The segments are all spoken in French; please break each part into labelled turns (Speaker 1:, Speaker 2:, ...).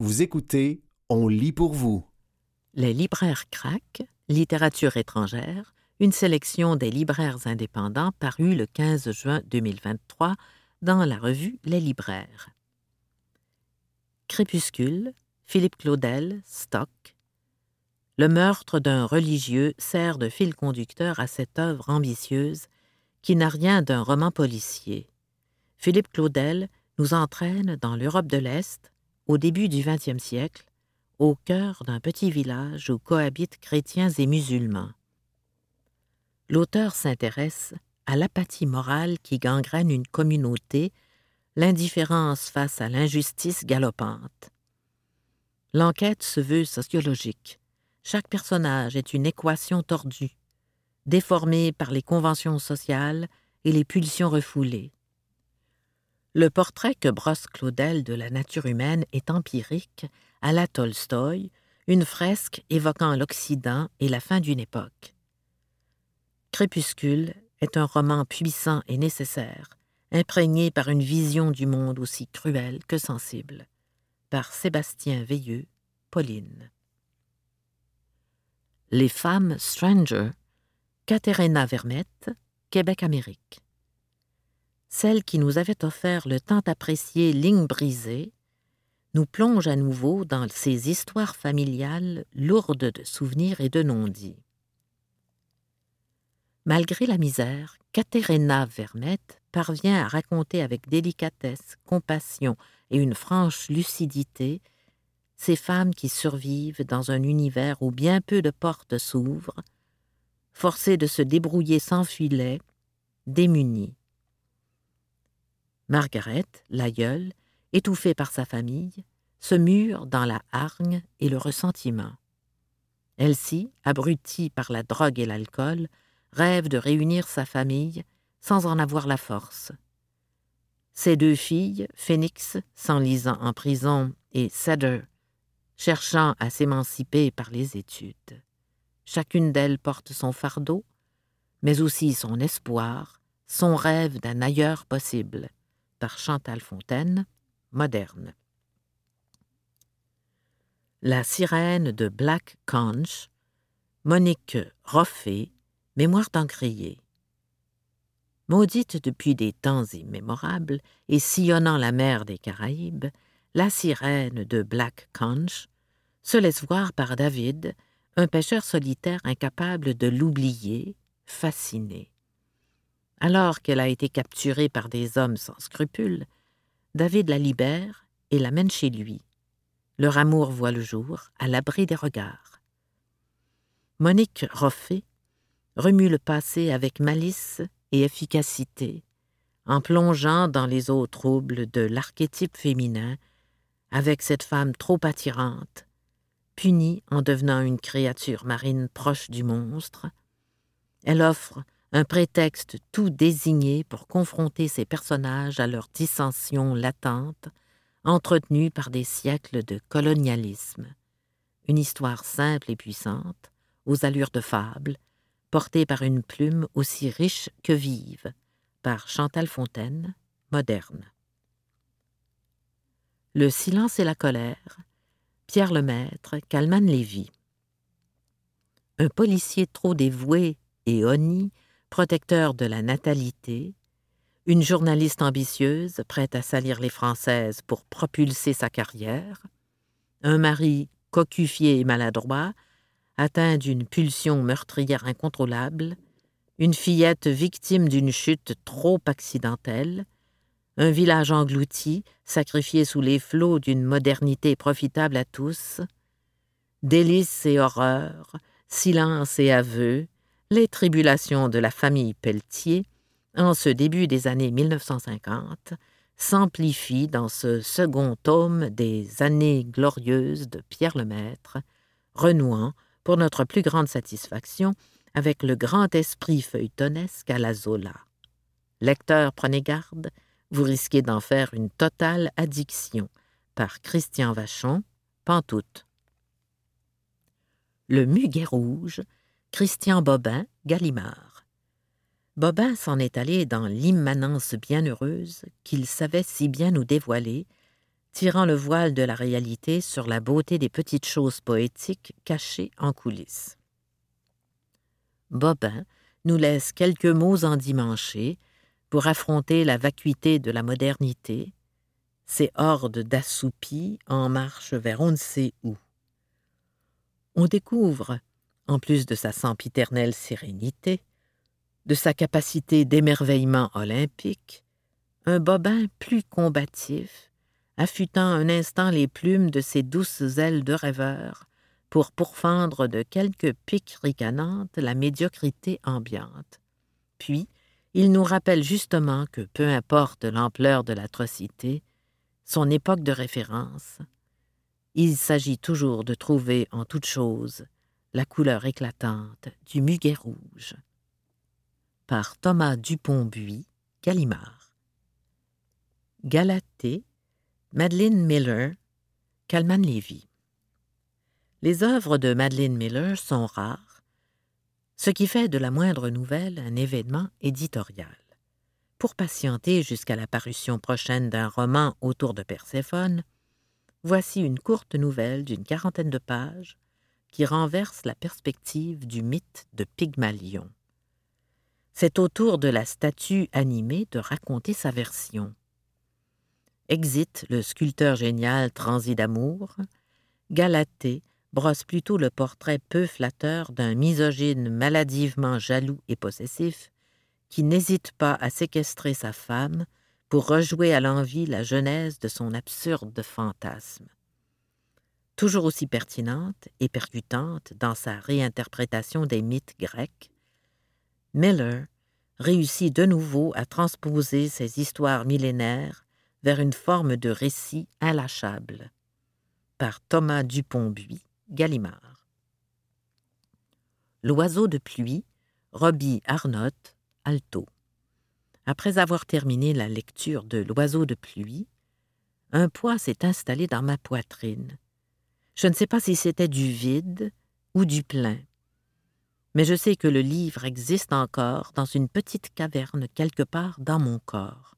Speaker 1: Vous écoutez On lit pour vous.
Speaker 2: Les libraires craquent, littérature étrangère, une sélection des libraires indépendants parue le 15 juin 2023 dans la revue Les libraires. Crépuscule, Philippe Claudel, Stock. Le meurtre d'un religieux sert de fil conducteur à cette œuvre ambitieuse qui n'a rien d'un roman policier. Philippe Claudel nous entraîne dans l'Europe de l'Est, au début du XXe siècle, au cœur d'un petit village où cohabitent chrétiens et musulmans. L'auteur s'intéresse à l'apathie morale qui gangrène une communauté, l'indifférence face à l'injustice galopante. L'enquête se veut sociologique. Chaque personnage est une équation tordue, déformée par les conventions sociales et les pulsions refoulées. Le portrait que brosse Claudel de la nature humaine est empirique, à la Tolstoï, une fresque évoquant l'Occident et la fin d'une époque. Crépuscule est un roman puissant et nécessaire, imprégné par une vision du monde aussi cruelle que sensible. Par Sébastien Veilleux, Pauline. Les femmes Stranger, Caterina Vermette, Québec-Amérique. Celle qui nous avait offert le tant apprécié Ligne brisée nous plonge à nouveau dans ces histoires familiales lourdes de souvenirs et de non-dits. Malgré la misère, Caterina Vermette parvient à raconter avec délicatesse, compassion et une franche lucidité ces femmes qui survivent dans un univers où bien peu de portes s'ouvrent, forcées de se débrouiller sans filet, démunies. Margaret, l'aïeule, étouffée par sa famille, se mure dans la hargne et le ressentiment. Elsie, abrutie par la drogue et l'alcool, rêve de réunir sa famille sans en avoir la force. Ses deux filles, Phoenix, s'enlisant en prison, et Cedar, cherchant à s'émanciper par les études. Chacune d'elles porte son fardeau, mais aussi son espoir, son rêve d'un ailleurs possible, par Chantal Fontaine, moderne. La sirène de Black Conch, Monique Roffé, Mémoire d'encrier. Maudite depuis des temps immémorables et sillonnant la mer des Caraïbes, la sirène de Black Conch se laisse voir par David, un pêcheur solitaire incapable de l'oublier, fasciné. Alors qu'elle a été capturée par des hommes sans scrupules, David la libère et l'amène chez lui. Leur amour voit le jour, à l'abri des regards. Monique Roffé remue le passé avec malice et efficacité, en plongeant dans les eaux troubles de l'archétype féminin avec cette femme trop attirante, punie en devenant une créature marine proche du monstre. Elle offre un prétexte tout désigné pour confronter ces personnages à leurs dissensions latentes, entretenues par des siècles de colonialisme. Une histoire simple et puissante, aux allures de fable, portée par une plume aussi riche que vive, par Chantal Fontaine, moderne. Le silence et la colère, Pierre Lemaître, Calman Lévy. Un policier trop dévoué et honni, protecteur de la natalité, une journaliste ambitieuse, prête à salir les Françaises pour propulser sa carrière, un mari cocufié et maladroit, atteint d'une pulsion meurtrière incontrôlable, une fillette victime d'une chute trop accidentelle, un village englouti, sacrifié sous les flots d'une modernité profitable à tous, délices et horreurs, silence et aveux, les tribulations de la famille Pelletier, en ce début des années 1950, s'amplifient dans ce second tome des Années glorieuses de Pierre Lemaître, renouant pour notre plus grande satisfaction, avec le grand esprit feuilletonesque à la Zola. Lecteur, prenez garde, vous risquez d'en faire une totale addiction. Par Christian Vachon, Pantoute. Le muguet rouge, Christian Bobin, Gallimard. Bobin s'en est allé dans l'immanence bienheureuse qu'il savait si bien nous dévoiler, tirant le voile de la réalité sur la beauté des petites choses poétiques cachées en coulisses. Bobin nous laisse quelques mots endimanchés pour affronter la vacuité de la modernité, ces hordes d'assoupis en marche vers on ne sait où. On découvre, en plus de sa sempiternelle sérénité, de sa capacité d'émerveillement olympique, un bobin plus combatif, affûtant un instant les plumes de ses douces ailes de rêveur pour pourfendre de quelques piques ricanantes la médiocrité ambiante. Puis, il nous rappelle justement que peu importe l'ampleur de l'atrocité, son époque de référence, il s'agit toujours de trouver en toute chose la couleur éclatante du muguet rouge. Par Thomas Dupont-Buis, Gallimard. Galatée, Madeleine Miller, Calman Lévy. Les œuvres de Madeleine Miller sont rares ce qui fait de la moindre nouvelle un événement éditorial. Pour patienter jusqu'à la parution prochaine d'un roman autour de Perséphone, voici une courte nouvelle d'une quarantaine de pages qui renverse la perspective du mythe de Pygmalion. C'est au tour de la statue animée de raconter sa version. Exit le sculpteur génial transi d'amour, Galatée brosse plutôt le portrait peu flatteur d'un misogyne maladivement jaloux et possessif qui n'hésite pas à séquestrer sa femme pour rejouer à l'envie la genèse de son absurde fantasme. Toujours aussi pertinente et percutante dans sa réinterprétation des mythes grecs, Miller réussit de nouveau à transposer ces histoires millénaires vers une forme de récit inlâchable. Par Thomas Dupont-Buis, Gallimard. L'oiseau de pluie, Robbie Arnott, alto. Après avoir terminé la lecture de L'oiseau de pluie, un poids s'est installé dans ma poitrine. Je ne sais pas si c'était du vide ou du plein, mais je sais que le livre existe encore dans une petite caverne quelque part dans mon corps.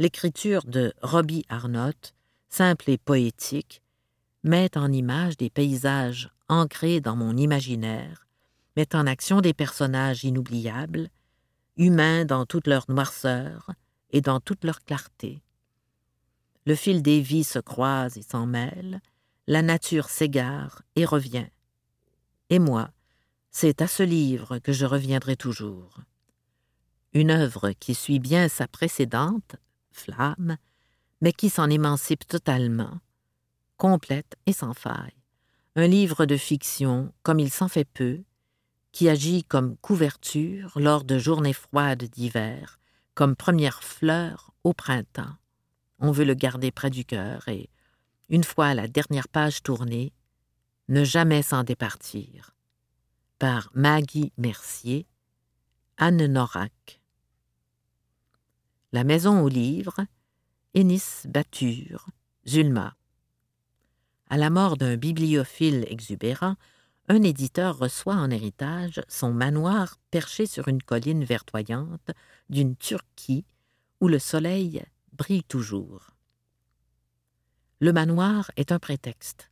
Speaker 2: L'écriture de Robbie Arnott, simple et poétique, met en image des paysages ancrés dans mon imaginaire, met en action des personnages inoubliables, humains dans toute leur noirceur et dans toute leur clarté. Le fil des vies se croise et s'en mêle, la nature s'égare et revient. Et moi, c'est à ce livre que je reviendrai toujours. Une œuvre qui suit bien sa précédente, Flamme, mais qui s'en émancipe totalement, complète et sans faille. Un livre de fiction, comme il s'en fait peu, qui agit comme couverture lors de journées froides d'hiver, comme première fleur au printemps. On veut le garder près du cœur et, une fois la dernière page tournée, ne jamais s'en départir. Par Maggie Mercier, Anne Norac. La Maison aux livres, Ennis Bature, Zulma. À la mort d'un bibliophile exubérant, un éditeur reçoit en héritage son manoir perché sur une colline verdoyante d'une Turquie où le soleil brille toujours. Le manoir est un prétexte.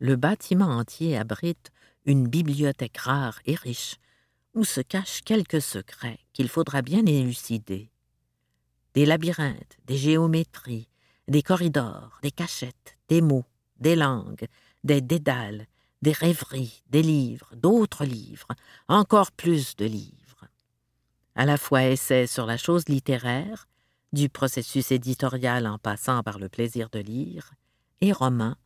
Speaker 2: Le bâtiment entier abrite une bibliothèque rare et riche où se cachent quelques secrets qu'il faudra bien élucider. Des labyrinthes, des géométries, des corridors, des cachettes, des mots, des langues, des dédales, des rêveries, des livres, d'autres livres, encore plus de livres. À la fois essais sur la chose littéraire, du processus éditorial en passant par le plaisir de lire, et romans,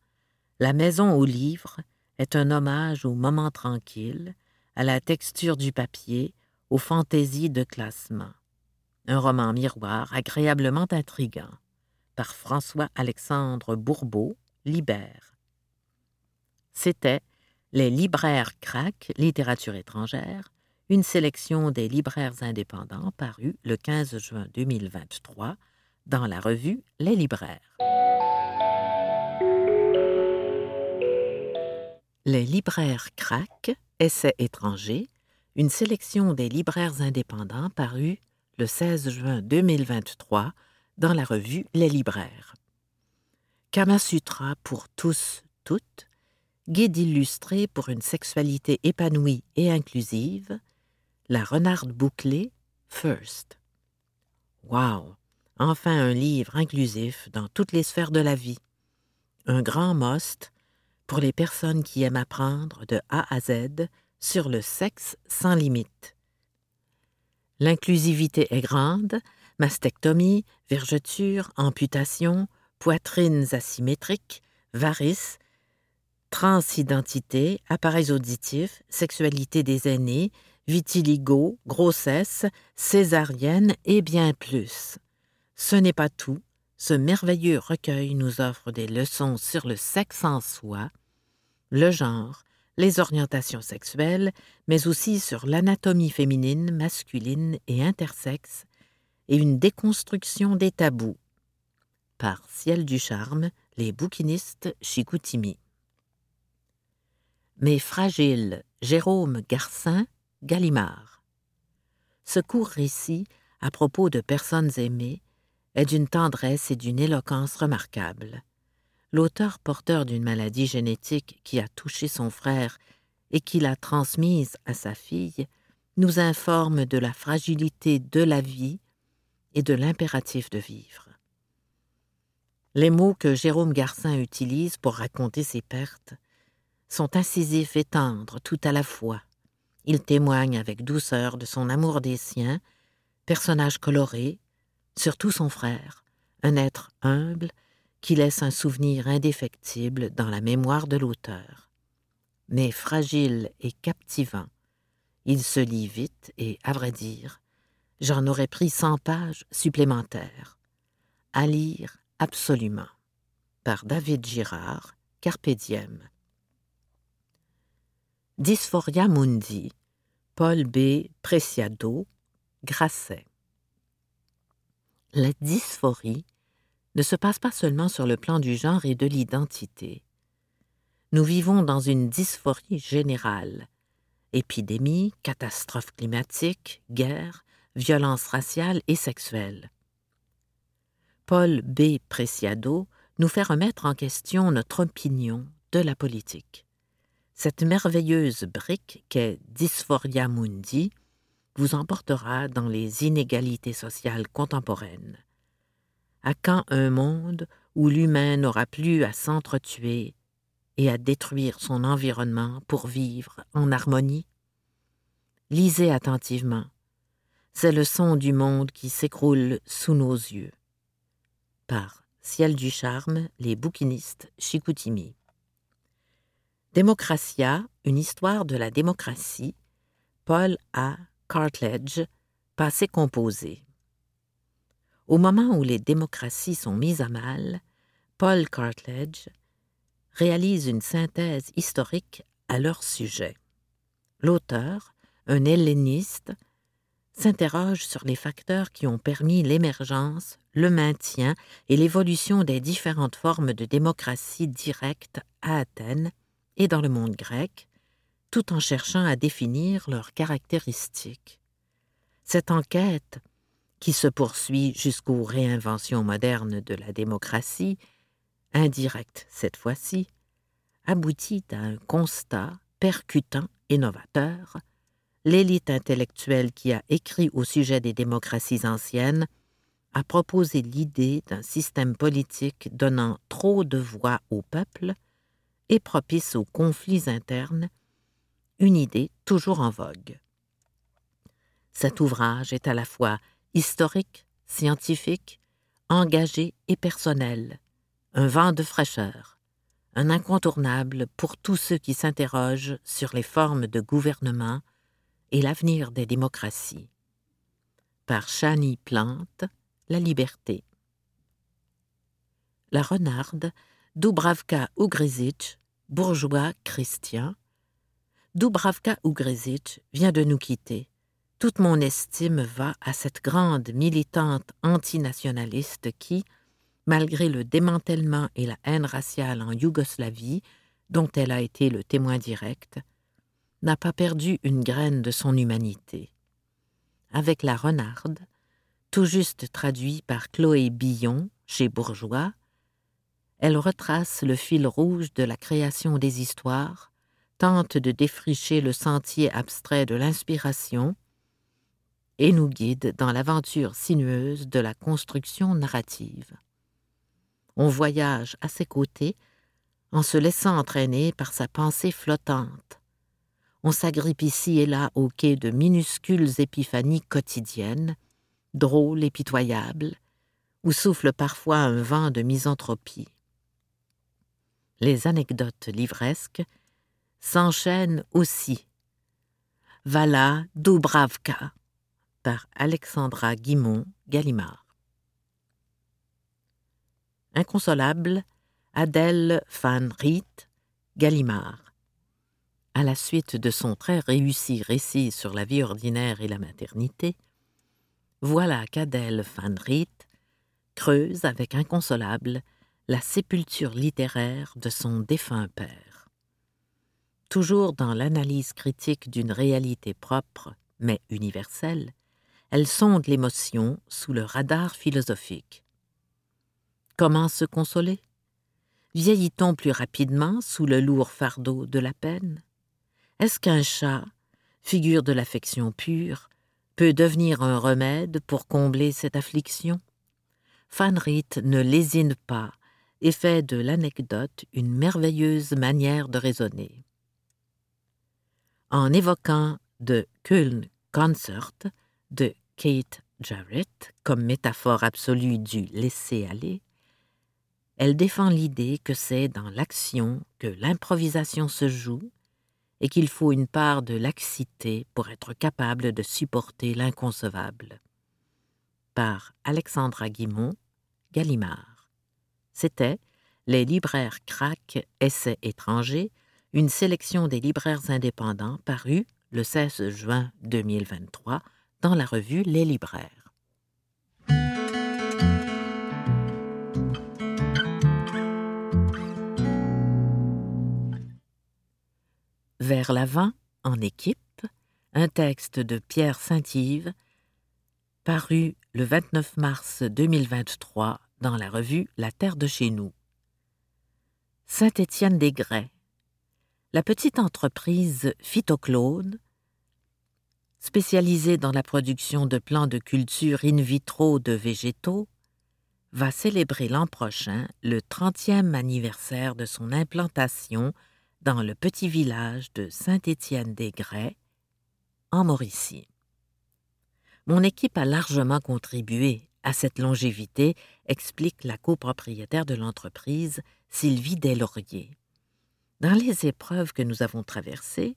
Speaker 2: La Maison aux livres est un hommage au moment tranquille, à la texture du papier, aux fantaisies de classement. Un roman miroir agréablement intrigant, par François-Alexandre Bourbeau, Libère. C'était Les libraires crack littérature étrangère, une sélection des libraires indépendants parue le 15 juin 2023 dans la revue Les libraires. Les libraires crack, essais étrangers, une sélection des libraires indépendants parue le 16 juin 2023 dans la revue Les libraires. Kamasutra pour tous, toutes, guide illustré pour une sexualité épanouie et inclusive, La renarde bouclée, First. Wow! Enfin un livre inclusif dans toutes les sphères de la vie. Un grand must pour les personnes qui aiment apprendre de A à Z sur le sexe sans limite. L'inclusivité est grande, mastectomie, vergeture, amputation, poitrines asymétriques, varices, transidentité, appareils auditifs, sexualité des aînés, vitiligo, grossesse, césarienne et bien plus. Ce n'est pas tout. Ce merveilleux recueil nous offre des leçons sur le sexe en soi, le genre, les orientations sexuelles, mais aussi sur l'anatomie féminine, masculine et intersexe, et une déconstruction des tabous. Par Ciel du Charme, les bouquinistes Chicoutimi. Mais fragile, Jérôme Garcin, Gallimard. Ce court récit, à propos de personnes aimées, est d'une tendresse et d'une éloquence remarquables. L'auteur porteur d'une maladie génétique qui a touché son frère et qui l'a transmise à sa fille nous informe de la fragilité de la vie et de l'impératif de vivre. Les mots que Jérôme Garcin utilise pour raconter ses pertes sont incisifs et tendres tout à la fois. Il témoigne avec douceur de son amour des siens, personnage coloré, surtout son frère, un être humble qui laisse un souvenir indéfectible dans la mémoire de l'auteur. Mais fragile et captivant, il se lit vite et, à vrai dire, j'en aurais pris cent pages supplémentaires. À lire absolument. Par David Girard, Carpe. Dysphoria Mundi, Paul B. Preciado, Grasset. La dysphorie ne se passe pas seulement sur le plan du genre et de l'identité. Nous vivons dans une dysphorie générale. Épidémie, catastrophes climatiques, guerre, violence raciale et sexuelle. Paul B. Preciado nous fait remettre en question notre opinion de la politique. Cette merveilleuse brique qu'est Dysphoria Mundi vous emportera dans les inégalités sociales contemporaines. À quand un monde où l'humain n'aura plus à s'entretuer et à détruire son environnement pour vivre en harmonie? Lisez attentivement. C'est le son du monde qui s'écroule sous nos yeux. Par Ciel du Charme, les bouquinistes Chicoutimi. Démocratia, une histoire de la démocratie, Paul A. Cartledge, passé composé. Au moment où les démocraties sont mises à mal, Paul Cartledge réalise une synthèse historique à leur sujet. L'auteur, un helléniste, s'interroge sur les facteurs qui ont permis l'émergence, le maintien et l'évolution des différentes formes de démocratie directe à Athènes et dans le monde grec, tout en cherchant à définir leurs caractéristiques. Cette enquête, qui se poursuit jusqu'aux réinventions modernes de la démocratie, indirecte cette fois-ci, aboutit à un constat percutant et novateur. L'élite intellectuelle qui a écrit au sujet des démocraties anciennes a proposé l'idée d'un système politique donnant trop de voix au peuple et propice aux conflits internes une idée toujours en vogue. Cet ouvrage est à la fois historique, scientifique, engagé et personnel, un vent de fraîcheur, un incontournable pour tous ceux qui s'interrogent sur les formes de gouvernement et l'avenir des démocraties. Par Chani Plante, La liberté. La renarde, Dubravka Ugrizic, bourgeois chrétien, Dubravka Ugrezic vient de nous quitter. Toute mon estime va à cette grande militante antinationaliste qui, malgré le démantèlement et la haine raciale en Yougoslavie, dont elle a été le témoin direct, n'a pas perdu une graine de son humanité. Avec La Renarde, tout juste traduit par Chloé Billon chez Bourgeois, elle retrace le fil rouge de la création des histoires, tente de défricher le sentier abstrait de l'inspiration et nous guide dans l'aventure sinueuse de la construction narrative. On voyage à ses côtés en se laissant entraîner par sa pensée flottante. On s'agrippe ici et là au quai de minuscules épiphanies quotidiennes, drôles et pitoyables, où souffle parfois un vent de misanthropie. Les anecdotes livresques s'enchaînent aussi. Vala Dubravka par Alexandra Guimont Gallimard. Inconsolable, Adèle van Riet Gallimard. À la suite de son très réussi récit sur la vie ordinaire et la maternité, voilà qu'Adèle van Riet creuse avec Inconsolable la sépulture littéraire de son défunt père. Toujours dans l'analyse critique d'une réalité propre, mais universelle, elle sonde l'émotion sous le radar philosophique. Comment se consoler? Vieillit-on plus rapidement sous le lourd fardeau de la peine? Est-ce qu'un chat, figure de l'affection pure, peut devenir un remède pour combler cette affliction? Fanrit ne lésine pas et fait de l'anecdote une merveilleuse manière de raisonner. En évoquant de Köln Concert de Kate Jarrett comme métaphore absolue du laisser-aller, elle défend l'idée que c'est dans l'action que l'improvisation se joue et qu'il faut une part de laxité pour être capable de supporter l'inconcevable. Par Alexandra Guimont, Gallimard. C'était Les libraires craquent Essais étrangers, une sélection des libraires indépendants parue le 16 juin 2023 dans la revue Les libraires. Vers l'avant, en équipe, un texte de Pierre Saint-Yves, paru le 29 mars 2023 dans la revue La Terre de chez nous. Saint-Étienne des Grès. La petite entreprise Phytoclone, spécialisée dans la production de plants de culture in vitro de végétaux, va célébrer l'an prochain le 30e anniversaire de son implantation dans le petit village de Saint-Étienne-des-Grès, en Mauricie. Mon équipe a largement contribué à cette longévité, explique la copropriétaire de l'entreprise, Sylvie Deslauriers. Dans les épreuves que nous avons traversées,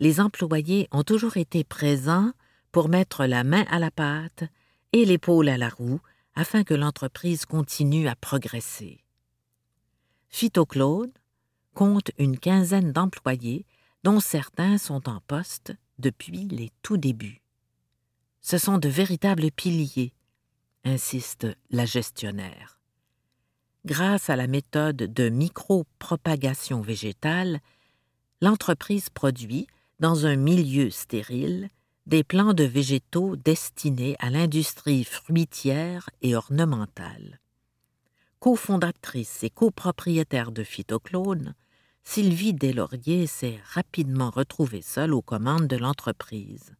Speaker 2: les employés ont toujours été présents pour mettre la main à la pâte et l'épaule à la roue afin que l'entreprise continue à progresser. Phytoclone, compte une quinzaine d'employés, dont certains sont en poste depuis les tout débuts. Ce sont de véritables piliers, insiste la gestionnaire. Grâce à la méthode de micropropagation végétale, l'entreprise produit, dans un milieu stérile, des plants de végétaux destinés à l'industrie fruitière et ornementale. Cofondatrice et copropriétaire de Phytoclone, Sylvie Deslauriers s'est rapidement retrouvée seule aux commandes de l'entreprise.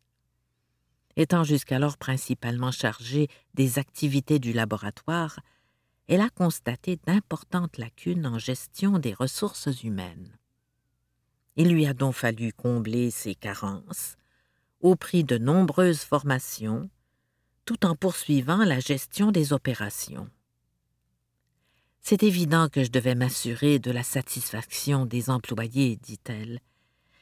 Speaker 2: Étant jusqu'alors principalement chargée des activités du laboratoire, elle a constaté d'importantes lacunes en gestion des ressources humaines. Il lui a donc fallu combler ces carences au prix de nombreuses formations, tout en poursuivant la gestion des opérations. C'est évident que je devais m'assurer de la satisfaction des employés, dit-elle.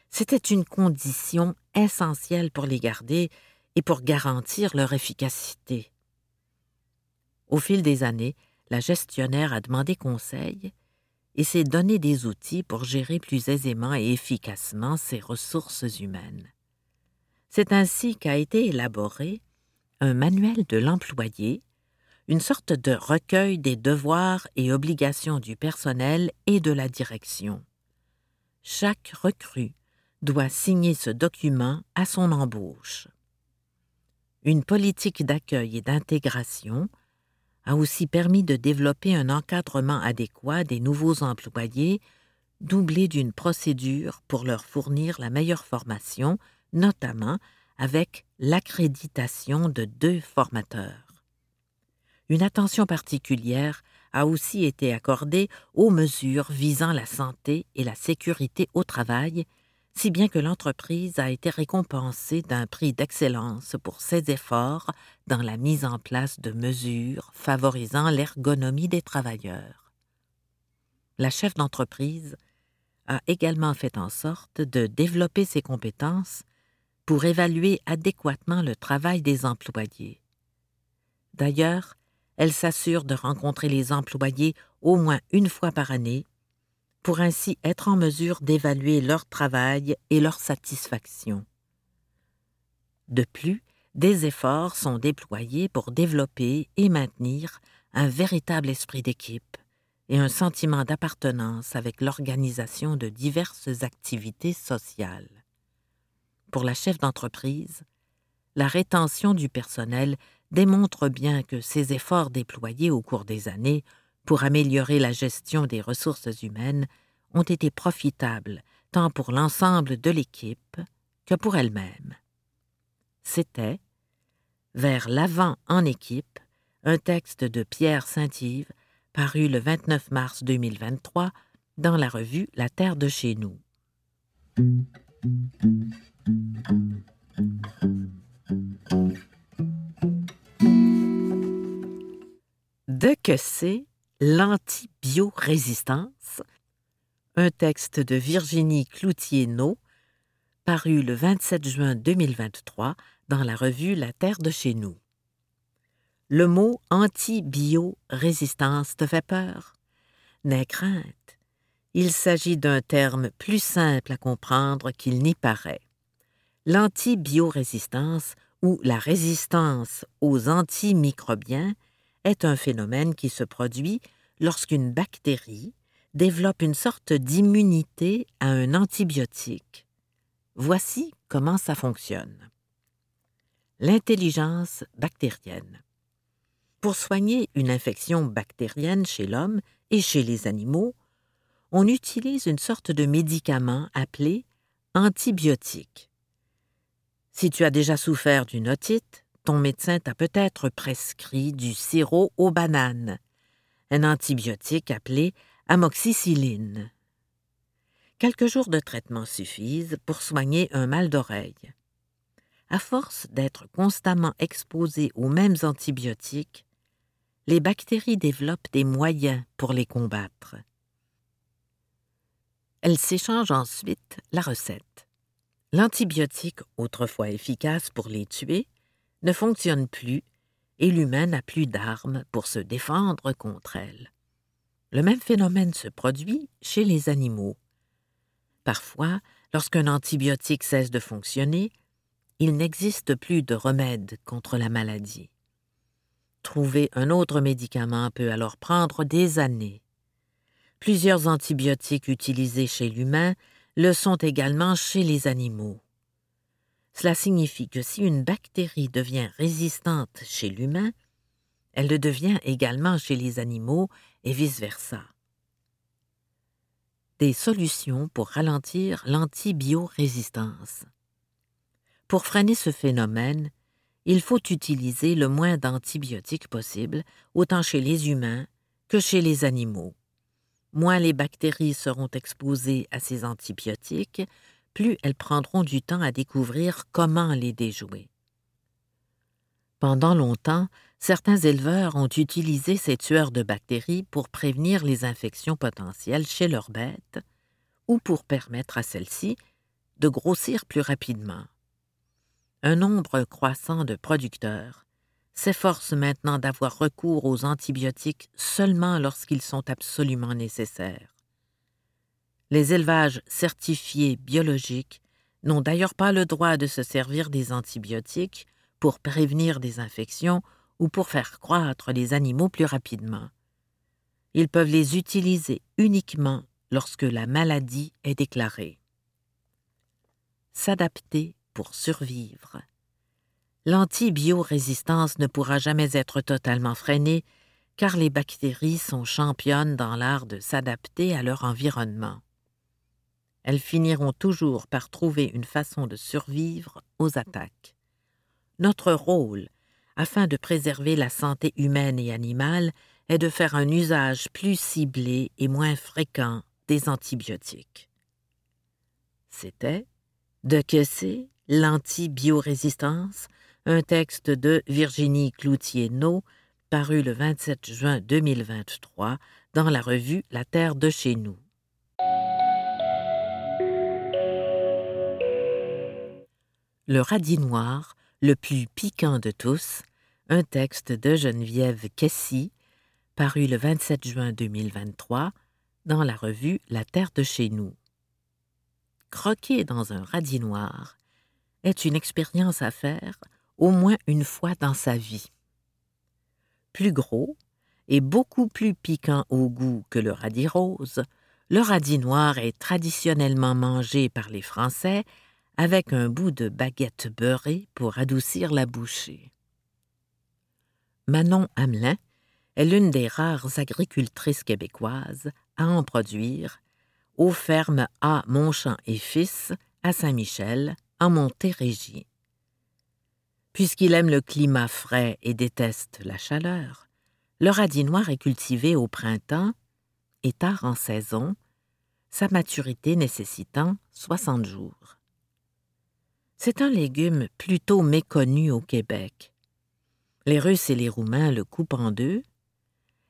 Speaker 2: C'était une condition essentielle pour les garder et pour garantir leur efficacité. Au fil des années, la gestionnaire a demandé conseil et s'est donné des outils pour gérer plus aisément et efficacement ses ressources humaines. C'est ainsi qu'a été élaboré un manuel de l'employé une sorte de recueil des devoirs et obligations du personnel et de la direction. Chaque recrue doit signer ce document à son embauche. Une politique d'accueil et d'intégration, a aussi permis de développer un encadrement adéquat des nouveaux employés, doublé d'une procédure pour leur fournir la meilleure formation, notamment avec l'accréditation de deux formateurs. Une attention particulière a aussi été accordée aux mesures visant la santé et la sécurité au travail si bien que l'entreprise a été récompensée d'un prix d'excellence pour ses efforts dans la mise en place de mesures favorisant l'ergonomie des travailleurs. La chef d'entreprise a également fait en sorte de développer ses compétences pour évaluer adéquatement le travail des employés. D'ailleurs, elle s'assure de rencontrer les employés au moins une fois par année pour ainsi être en mesure d'évaluer leur travail et leur satisfaction. De plus, des efforts sont déployés pour développer et maintenir un véritable esprit d'équipe et un sentiment d'appartenance avec l'organisation de diverses activités sociales. Pour la chef d'entreprise, la rétention du personnel démontre bien que ces efforts déployés au cours des années pour améliorer la gestion des ressources humaines ont été profitables tant pour l'ensemble de l'équipe que pour elle-même. C'était, vers l'avant en équipe, un texte de Pierre Saint-Yves paru le 29 mars 2023 dans la revue La Terre de chez nous. De que l'antibiorésistance, un texte de Virginie Cloutier-No, paru le 27 juin 2023 dans la revue La Terre de chez nous. Le mot anti-bio-résistance te fait peur? N'aie crainte. Il s'agit d'un terme plus simple à comprendre qu'il n'y paraît. L'antibiorésistance ou la résistance aux antimicrobiens est un phénomène qui se produit lorsqu'une bactérie développe une sorte d'immunité à un antibiotique. Voici comment ça fonctionne. L'intelligence bactérienne. Pour soigner une infection bactérienne chez l'homme et chez les animaux, on utilise une sorte de médicament appelé antibiotique. Si tu as déjà souffert d'une otite, ton médecin t'a peut-être prescrit du sirop aux bananes, un antibiotique appelé amoxicilline. Quelques jours de traitement suffisent pour soigner un mal d'oreille. À force d'être constamment exposées aux mêmes antibiotiques, les bactéries développent des moyens pour les combattre. Elles s'échangent ensuite la recette. L'antibiotique, autrefois efficace pour les tuer, ne fonctionne plus et l'humain n'a plus d'armes pour se défendre contre elle. Le même phénomène se produit chez les animaux. Parfois, lorsqu'un antibiotique cesse de fonctionner, il n'existe plus de remède contre la maladie. Trouver un autre médicament peut alors prendre des années. Plusieurs antibiotiques utilisés chez l'humain le sont également chez les animaux. Cela signifie que si une bactérie devient résistante chez l'humain, elle le devient également chez les animaux et vice-versa. Des solutions pour ralentir l'antibiorésistance. Pour freiner ce phénomène, il faut utiliser le moins d'antibiotiques possible, autant chez les humains que chez les animaux. Moins les bactéries seront exposées à ces antibiotiques, plus elles prendront du temps à découvrir comment les déjouer. Pendant longtemps, certains éleveurs ont utilisé ces tueurs de bactéries pour prévenir les infections potentielles chez leurs bêtes ou pour permettre à celles-ci de grossir plus rapidement. Un nombre croissant de producteurs s'efforcent maintenant d'avoir recours aux antibiotiques seulement lorsqu'ils sont absolument nécessaires. Les élevages certifiés biologiques n'ont d'ailleurs pas le droit de se servir des antibiotiques pour prévenir des infections ou pour faire croître les animaux plus rapidement. Ils peuvent les utiliser uniquement lorsque la maladie est déclarée. S'adapter pour survivre. L'antibiorésistance ne pourra jamais être totalement freinée, car les bactéries sont championnes dans l'art de s'adapter à leur environnement. Elles finiront toujours par trouver une façon de survivre aux attaques. Notre rôle, afin de préserver la santé humaine et animale, est de faire un usage plus ciblé et moins fréquent des antibiotiques. C'était De que c'est l'antibiorésistance, un texte de Virginie Cloutier-No, paru le 27 juin 2023 dans la revue La Terre de chez nous. Le radis noir, le plus piquant de tous, un texte de Geneviève Kessy, paru le 27 juin 2023 dans la revue La Terre de chez nous. Croquer dans un radis noir est une expérience à faire au moins une fois dans sa vie plus gros et beaucoup plus piquant au goût que le radis rose, le radis noir est traditionnellement mangé par les Français avec un bout de baguette beurrée pour adoucir la bouchée. Manon Hamelin est l'une des rares agricultrices québécoises à en produire aux fermes A. Montchamp et Fils à Saint-Michel, en Montérégie. Puisqu'il aime le climat frais et déteste la chaleur, le radis noir est cultivé au printemps et tard en saison, sa maturité nécessitant 60 jours. C'est un légume plutôt méconnu au Québec. Les Russes et les Roumains le coupent en deux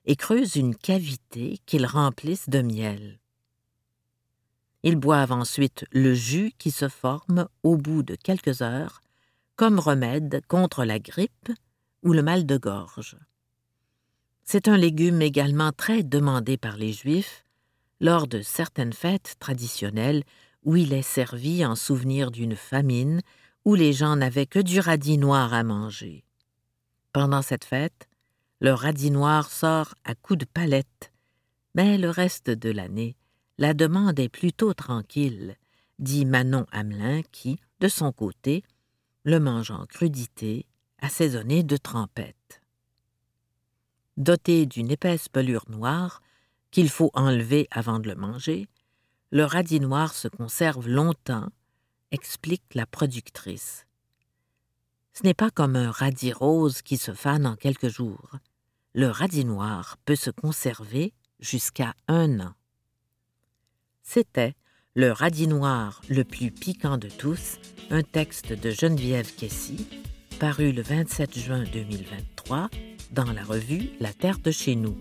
Speaker 2: et creusent une cavité qu'ils remplissent de miel. Ils boivent ensuite le jus qui se forme au bout de quelques heures comme remède contre la grippe ou le mal de gorge. C'est un légume également très demandé par les Juifs lors de certaines fêtes traditionnelles où il est servi en souvenir d'une famine où les gens n'avaient que du radis noir à manger. Pendant cette fête, le radis noir sort à coups de palette, mais le reste de l'année, la demande est plutôt tranquille, dit Manon Hamelin qui, de son côté, le mange en crudité, assaisonné de trempette. Doté d'une épaisse pelure noire, qu'il faut enlever avant de le manger, le radis noir se conserve longtemps, explique la productrice. Ce n'est pas comme un radis rose qui se fane en quelques jours. Le radis noir peut se conserver jusqu'à un an. C'était le radis noir le plus piquant de tous, un texte de Geneviève Kessy, paru le 27 juin 2023 dans la revue La Terre de chez nous.